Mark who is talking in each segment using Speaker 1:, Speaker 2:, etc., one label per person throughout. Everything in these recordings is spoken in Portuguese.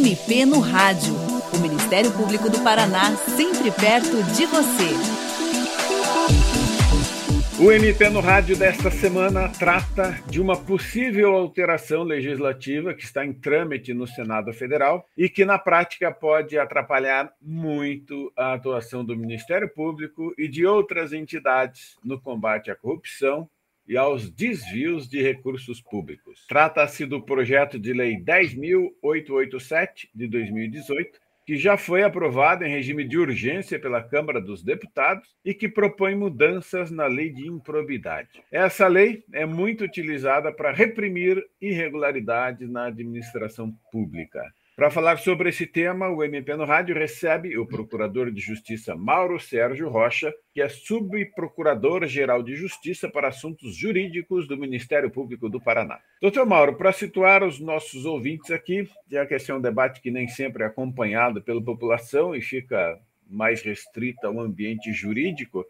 Speaker 1: MP no Rádio. O Ministério Público do Paraná, sempre perto de você.
Speaker 2: O MP no Rádio desta semana trata de uma possível alteração legislativa que está em trâmite no Senado Federal e que, na prática, pode atrapalhar muito a atuação do Ministério Público e de outras entidades no combate à corrupção e aos desvios de recursos públicos. Trata-se do projeto de lei 10.887 de 2018, que já foi aprovado em regime de urgência pela Câmara dos Deputados e que propõe mudanças na lei de improbidade. Essa lei é muito utilizada para reprimir irregularidades na administração pública. Para falar sobre esse tema, o MP no Rádio recebe o Procurador de Justiça Mauro Sérgio Rocha, que é Subprocurador-Geral de Justiça para Assuntos Jurídicos do Ministério Público do Paraná. Doutor Mauro, para situar os nossos ouvintes aqui, já que esse é um debate que nem sempre é acompanhado pela população e fica mais restrita ao ambiente jurídico,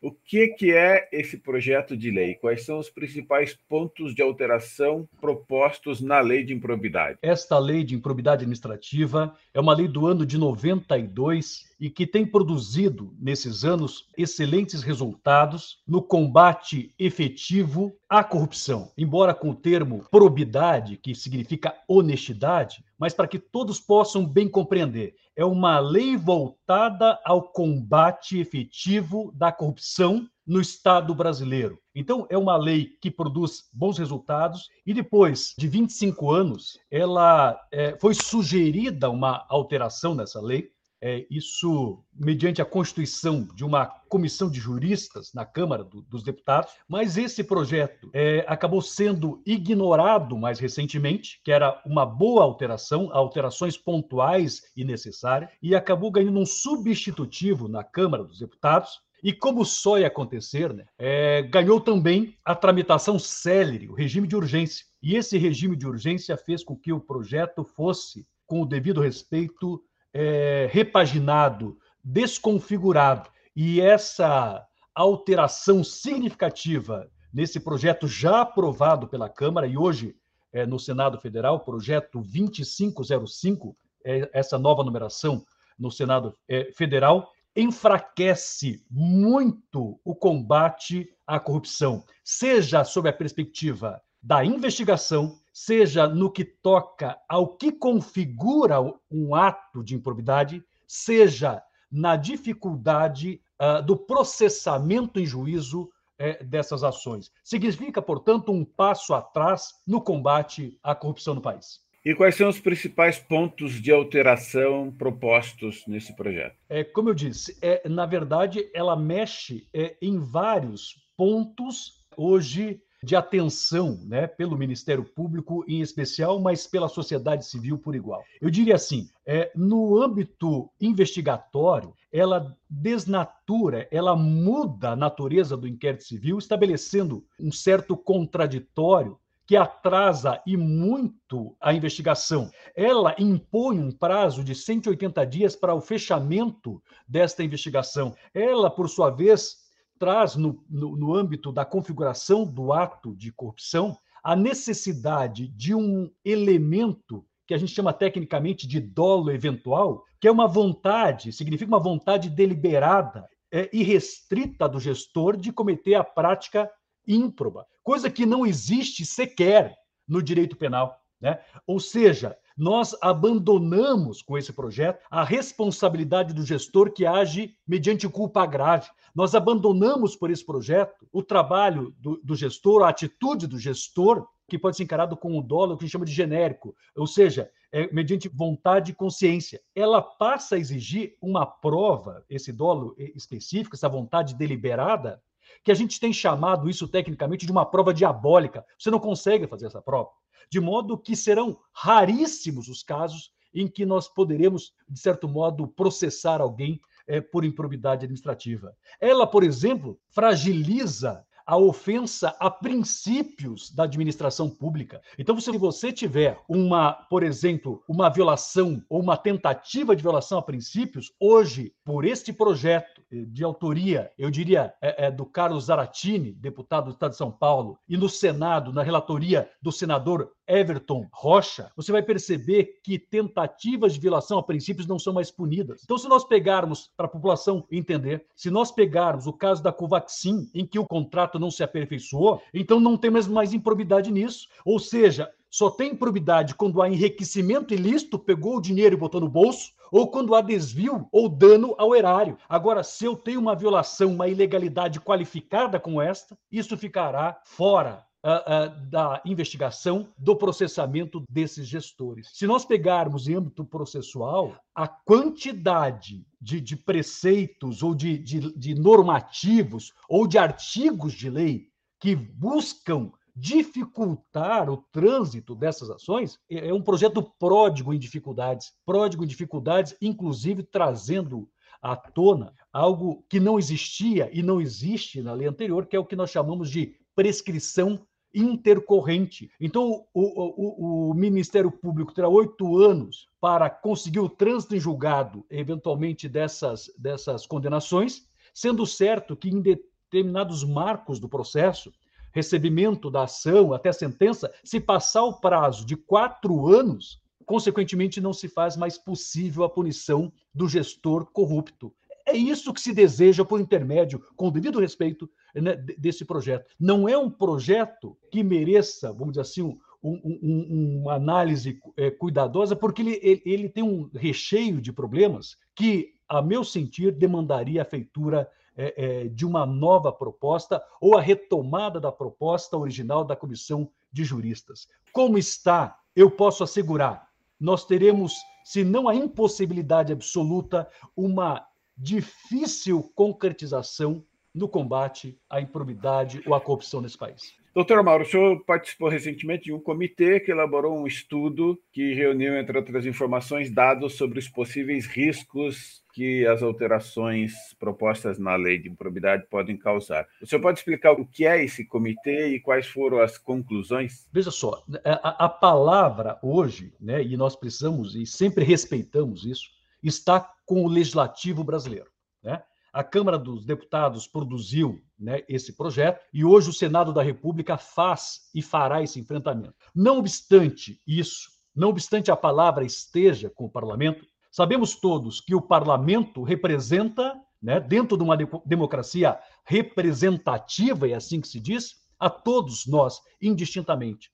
Speaker 2: o que, que é esse projeto de lei? Quais são os principais pontos de alteração propostos na lei de improbidade?
Speaker 3: Esta lei de improbidade administrativa é uma lei do ano de 92 e que tem produzido, nesses anos, excelentes resultados no combate efetivo à corrupção. Embora com o termo probidade, que significa honestidade, mas para que todos possam bem compreender, é uma lei voltada ao combate efetivo da corrupção no Estado brasileiro. Então, é uma lei que produz bons resultados e depois de 25 anos, ela é, foi sugerida uma alteração nessa lei é, isso mediante a constituição de uma comissão de juristas na Câmara do, dos Deputados, mas esse projeto é, acabou sendo ignorado mais recentemente, que era uma boa alteração, alterações pontuais e necessárias, e acabou ganhando um substitutivo na Câmara dos Deputados, e como só ia acontecer, né, é, ganhou também a tramitação célere, o regime de urgência. E esse regime de urgência fez com que o projeto fosse, com o devido respeito, é, repaginado, desconfigurado. E essa alteração significativa nesse projeto já aprovado pela Câmara e hoje é, no Senado Federal, projeto 2505, é, essa nova numeração no Senado é, Federal, enfraquece muito o combate à corrupção, seja sob a perspectiva da investigação, seja no que toca ao que configura um ato de improbidade, seja na dificuldade uh, do processamento em juízo uh, dessas ações. Significa, portanto, um passo atrás no combate à corrupção no país.
Speaker 2: E quais são os principais pontos de alteração propostos nesse projeto?
Speaker 3: É, como eu disse, é, na verdade, ela mexe é, em vários pontos hoje de atenção né, pelo Ministério Público em especial, mas pela sociedade civil por igual. Eu diria assim: é, no âmbito investigatório, ela desnatura, ela muda a natureza do inquérito civil, estabelecendo um certo contraditório que atrasa e muito a investigação. Ela impõe um prazo de 180 dias para o fechamento desta investigação. Ela, por sua vez, traz no, no, no âmbito da configuração do ato de corrupção a necessidade de um elemento que a gente chama tecnicamente de dolo eventual, que é uma vontade, significa uma vontade deliberada é, e restrita do gestor de cometer a prática ímproba, coisa que não existe sequer no direito penal. Né? Ou seja, nós abandonamos com esse projeto a responsabilidade do gestor que age mediante culpa grave. Nós abandonamos por esse projeto o trabalho do, do gestor, a atitude do gestor, que pode ser encarado com o dolo, que a gente chama de genérico, ou seja, é, mediante vontade e consciência. Ela passa a exigir uma prova, esse dolo específico, essa vontade deliberada, que a gente tem chamado isso tecnicamente de uma prova diabólica. Você não consegue fazer essa prova de modo que serão raríssimos os casos em que nós poderemos, de certo modo, processar alguém é, por improbidade administrativa. Ela, por exemplo, fragiliza a ofensa a princípios da administração pública. Então, se você tiver uma, por exemplo, uma violação ou uma tentativa de violação a princípios, hoje, por este projeto, de autoria, eu diria, é, é do Carlos Zaratini, deputado do Estado de São Paulo, e no Senado, na relatoria do senador Everton Rocha, você vai perceber que tentativas de violação a princípios não são mais punidas. Então, se nós pegarmos, para a população entender, se nós pegarmos o caso da Covaxin, em que o contrato não se aperfeiçoou, então não temos mais improbidade nisso. Ou seja, só tem improbidade quando há enriquecimento ilícito, pegou o dinheiro e botou no bolso, ou quando há desvio ou dano ao erário. Agora, se eu tenho uma violação, uma ilegalidade qualificada como esta, isso ficará fora Uh, uh, da investigação, do processamento desses gestores. Se nós pegarmos em âmbito processual, a quantidade de, de preceitos ou de, de, de normativos ou de artigos de lei que buscam dificultar o trânsito dessas ações é, é um projeto pródigo em dificuldades, pródigo em dificuldades, inclusive trazendo à tona algo que não existia e não existe na lei anterior, que é o que nós chamamos de prescrição intercorrente. Então, o, o, o, Ministério Público terá oito anos para conseguir o trânsito em julgado, eventualmente, dessas, dessas condenações, sendo certo que em determinados marcos do processo, recebimento da ação até a sentença, se passar o prazo de quatro anos, consequentemente não se faz mais possível a punição do gestor corrupto. É isso que se deseja por intermédio, com o devido respeito, né, desse projeto. Não é um projeto que mereça, vamos dizer assim, um, um, uma análise é, cuidadosa, porque ele, ele, ele tem um recheio de problemas que, a meu sentir, demandaria a feitura é, é, de uma nova proposta ou a retomada da proposta original da comissão de juristas. Como está, eu posso assegurar, nós teremos, se não a impossibilidade absoluta, uma difícil concretização no combate à improbidade ou à corrupção nesse país.
Speaker 2: Doutor Mauro, o senhor participou recentemente de um comitê que elaborou um estudo que reuniu, entre outras informações, dados sobre os possíveis riscos que as alterações propostas na lei de improbidade podem causar. O senhor pode explicar o que é esse comitê e quais foram as conclusões?
Speaker 3: Veja só, a, a palavra hoje, né, e nós precisamos e sempre respeitamos isso, está com o legislativo brasileiro. Né? A Câmara dos Deputados produziu né, esse projeto e hoje o Senado da República faz e fará esse enfrentamento. Não obstante isso, não obstante a palavra esteja com o parlamento, sabemos todos que o parlamento representa, né, dentro de uma democracia representativa, é assim que se diz, a todos nós indistintamente.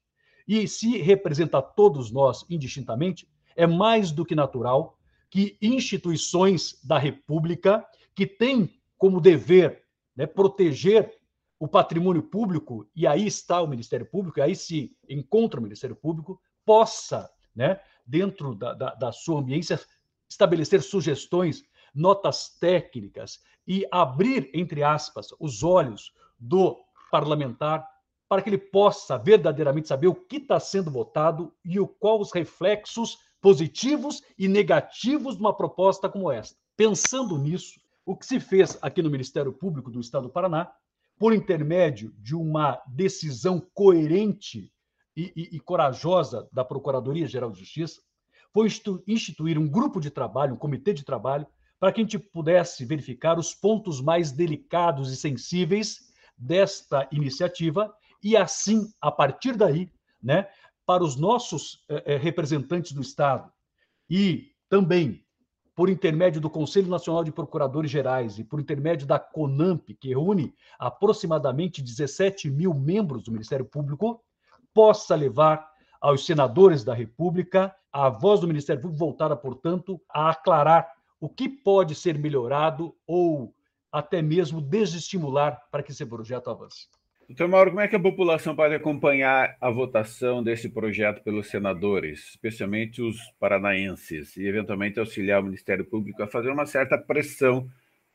Speaker 3: E se representa a todos nós indistintamente, é mais do que natural que instituições da República que tem como dever né, proteger o patrimônio público, e aí está o Ministério Público, e aí se encontra o Ministério Público, possa, né, dentro da, da, da sua ambiência, estabelecer sugestões, notas técnicas e abrir, entre aspas, os olhos do parlamentar para que ele possa verdadeiramente saber o que está sendo votado e o qual os reflexos positivos e negativos de uma proposta como esta. Pensando nisso, o que se fez aqui no Ministério Público do Estado do Paraná, por intermédio de uma decisão coerente e, e, e corajosa da Procuradoria-Geral de Justiça, foi instituir um grupo de trabalho, um comitê de trabalho, para que a gente pudesse verificar os pontos mais delicados e sensíveis desta iniciativa e, assim, a partir daí, né, para os nossos eh, representantes do Estado e também por intermédio do Conselho Nacional de Procuradores Gerais e por intermédio da CONAMP, que reúne aproximadamente 17 mil membros do Ministério Público, possa levar aos senadores da República a voz do Ministério Público voltada, portanto, a aclarar o que pode ser melhorado ou até mesmo desestimular para que esse projeto avance.
Speaker 2: Doutor Mauro, como é que a população pode acompanhar a votação desse projeto pelos senadores, especialmente os paranaenses, e eventualmente auxiliar o Ministério Público a fazer uma certa pressão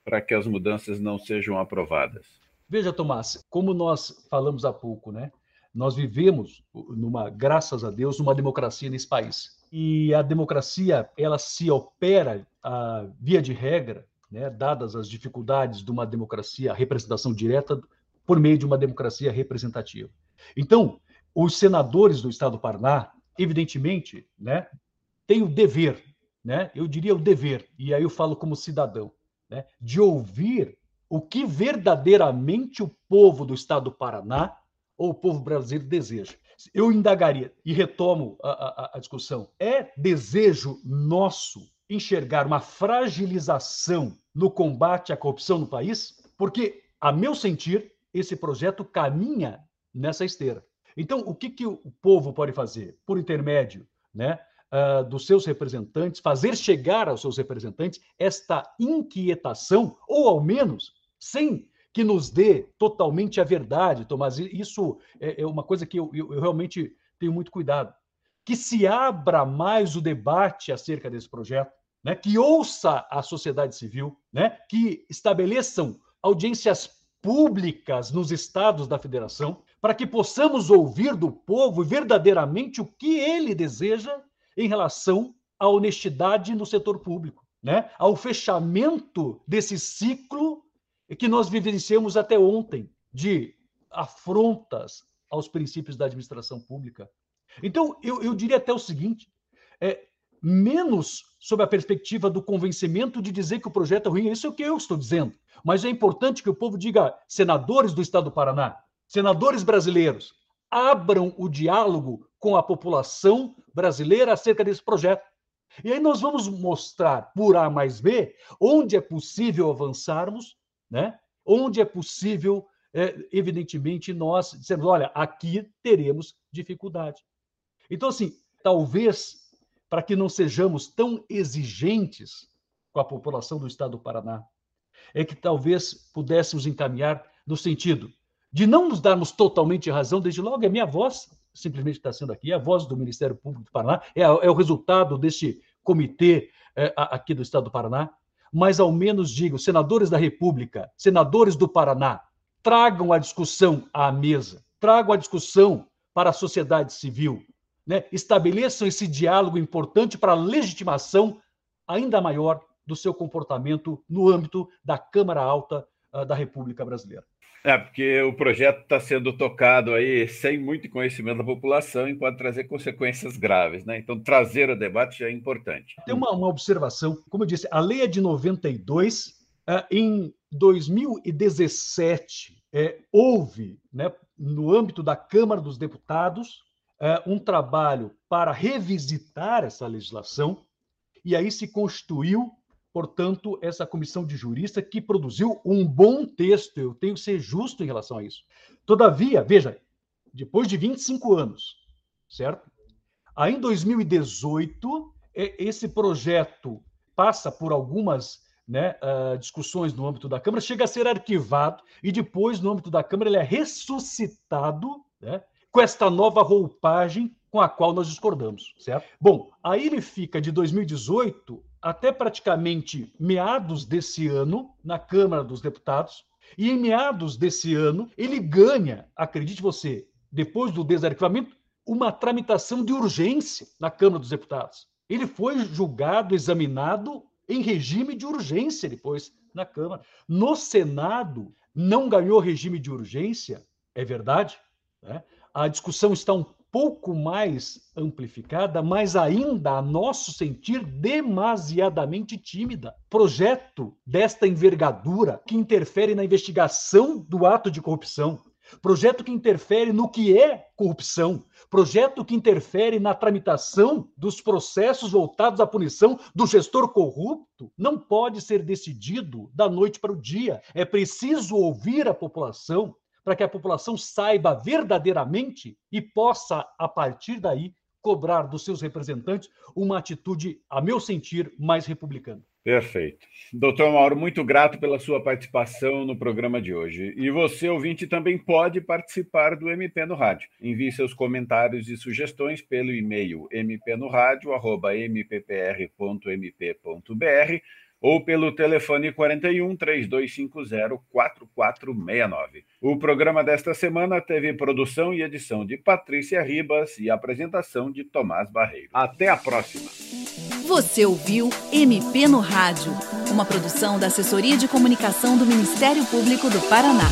Speaker 2: para que as mudanças não sejam aprovadas?
Speaker 3: Veja, Tomás, como nós falamos há pouco, né? Nós vivemos numa, graças a Deus, numa democracia nesse país. E a democracia, ela se opera a via de regra, né, dadas as dificuldades de uma democracia, representação direta por meio de uma democracia representativa. Então, os senadores do Estado do Paraná, evidentemente, né, têm o dever, né, eu diria o dever, e aí eu falo como cidadão, né, de ouvir o que verdadeiramente o povo do estado do Paraná ou o povo brasileiro deseja. Eu indagaria e retomo a, a, a discussão. É desejo nosso enxergar uma fragilização no combate à corrupção no país? Porque, a meu sentir, esse projeto caminha nessa esteira. Então, o que, que o povo pode fazer? Por intermédio né, uh, dos seus representantes, fazer chegar aos seus representantes esta inquietação, ou ao menos, sem que nos dê totalmente a verdade, Tomás. Isso é, é uma coisa que eu, eu, eu realmente tenho muito cuidado. Que se abra mais o debate acerca desse projeto, né? que ouça a sociedade civil, né? que estabeleçam audiências públicas nos estados da federação, para que possamos ouvir do povo verdadeiramente o que ele deseja em relação à honestidade no setor público, né? ao fechamento desse ciclo que nós vivenciamos até ontem de afrontas aos princípios da administração pública. Então, eu, eu diria até o seguinte: é, menos sob a perspectiva do convencimento de dizer que o projeto é ruim, isso é o que eu estou dizendo. Mas é importante que o povo diga, senadores do Estado do Paraná, senadores brasileiros, abram o diálogo com a população brasileira acerca desse projeto. E aí nós vamos mostrar, por A mais B, onde é possível avançarmos né? Onde é possível, é, evidentemente, nós dizemos, olha, aqui teremos dificuldade. Então, assim, talvez para que não sejamos tão exigentes com a população do estado do Paraná, é que talvez pudéssemos encaminhar no sentido de não nos darmos totalmente razão, desde logo é minha voz, simplesmente está sendo aqui, é a voz do Ministério Público do Paraná, é, é o resultado deste comitê é, aqui do Estado do Paraná, mas ao menos digo, senadores da República, senadores do Paraná, tragam a discussão à mesa, tragam a discussão para a sociedade civil, né? estabeleçam esse diálogo importante para a legitimação ainda maior do seu comportamento no âmbito da Câmara Alta uh, da República Brasileira.
Speaker 2: É, porque o projeto está sendo tocado aí sem muito conhecimento da população e pode trazer consequências graves, né? Então, trazer o debate já é importante.
Speaker 3: Tem uma, uma observação, como eu disse, a lei é de 92, é, em 2017, é, houve, né, no âmbito da Câmara dos Deputados, é, um trabalho para revisitar essa legislação, e aí se constituiu portanto, essa comissão de juristas que produziu um bom texto. Eu tenho que ser justo em relação a isso. Todavia, veja, depois de 25 anos, certo? Aí em 2018, esse projeto passa por algumas né, uh, discussões no âmbito da Câmara, chega a ser arquivado e depois, no âmbito da Câmara, ele é ressuscitado né, com esta nova roupagem com a qual nós discordamos, certo? Bom, aí ele fica de 2018 até praticamente meados desse ano na Câmara dos Deputados, e em meados desse ano ele ganha, acredite você, depois do desarquivamento, uma tramitação de urgência na Câmara dos Deputados. Ele foi julgado, examinado em regime de urgência depois na Câmara. No Senado, não ganhou regime de urgência, é verdade. Né? A discussão está um pouco mais amplificada, mas ainda, a nosso sentir, demasiadamente tímida. Projeto desta envergadura que interfere na investigação do ato de corrupção. Projeto que interfere no que é corrupção. Projeto que interfere na tramitação dos processos voltados à punição do gestor corrupto. Não pode ser decidido da noite para o dia. É preciso ouvir a população, para que a população saiba verdadeiramente e possa, a partir daí, cobrar dos seus representantes uma atitude, a meu sentir, mais republicana.
Speaker 2: Perfeito. Doutor Mauro, muito grato pela sua participação no programa de hoje. E você, ouvinte, também pode participar do MP no Rádio. Envie seus comentários e sugestões pelo e-mail mpnoradio.mppr.mp.br ou pelo telefone 41 3250 4469. O programa desta semana teve produção e edição de Patrícia Ribas e apresentação de Tomás Barreiro. Até a próxima.
Speaker 1: Você ouviu MP no Rádio, uma produção da Assessoria de Comunicação do Ministério Público do Paraná.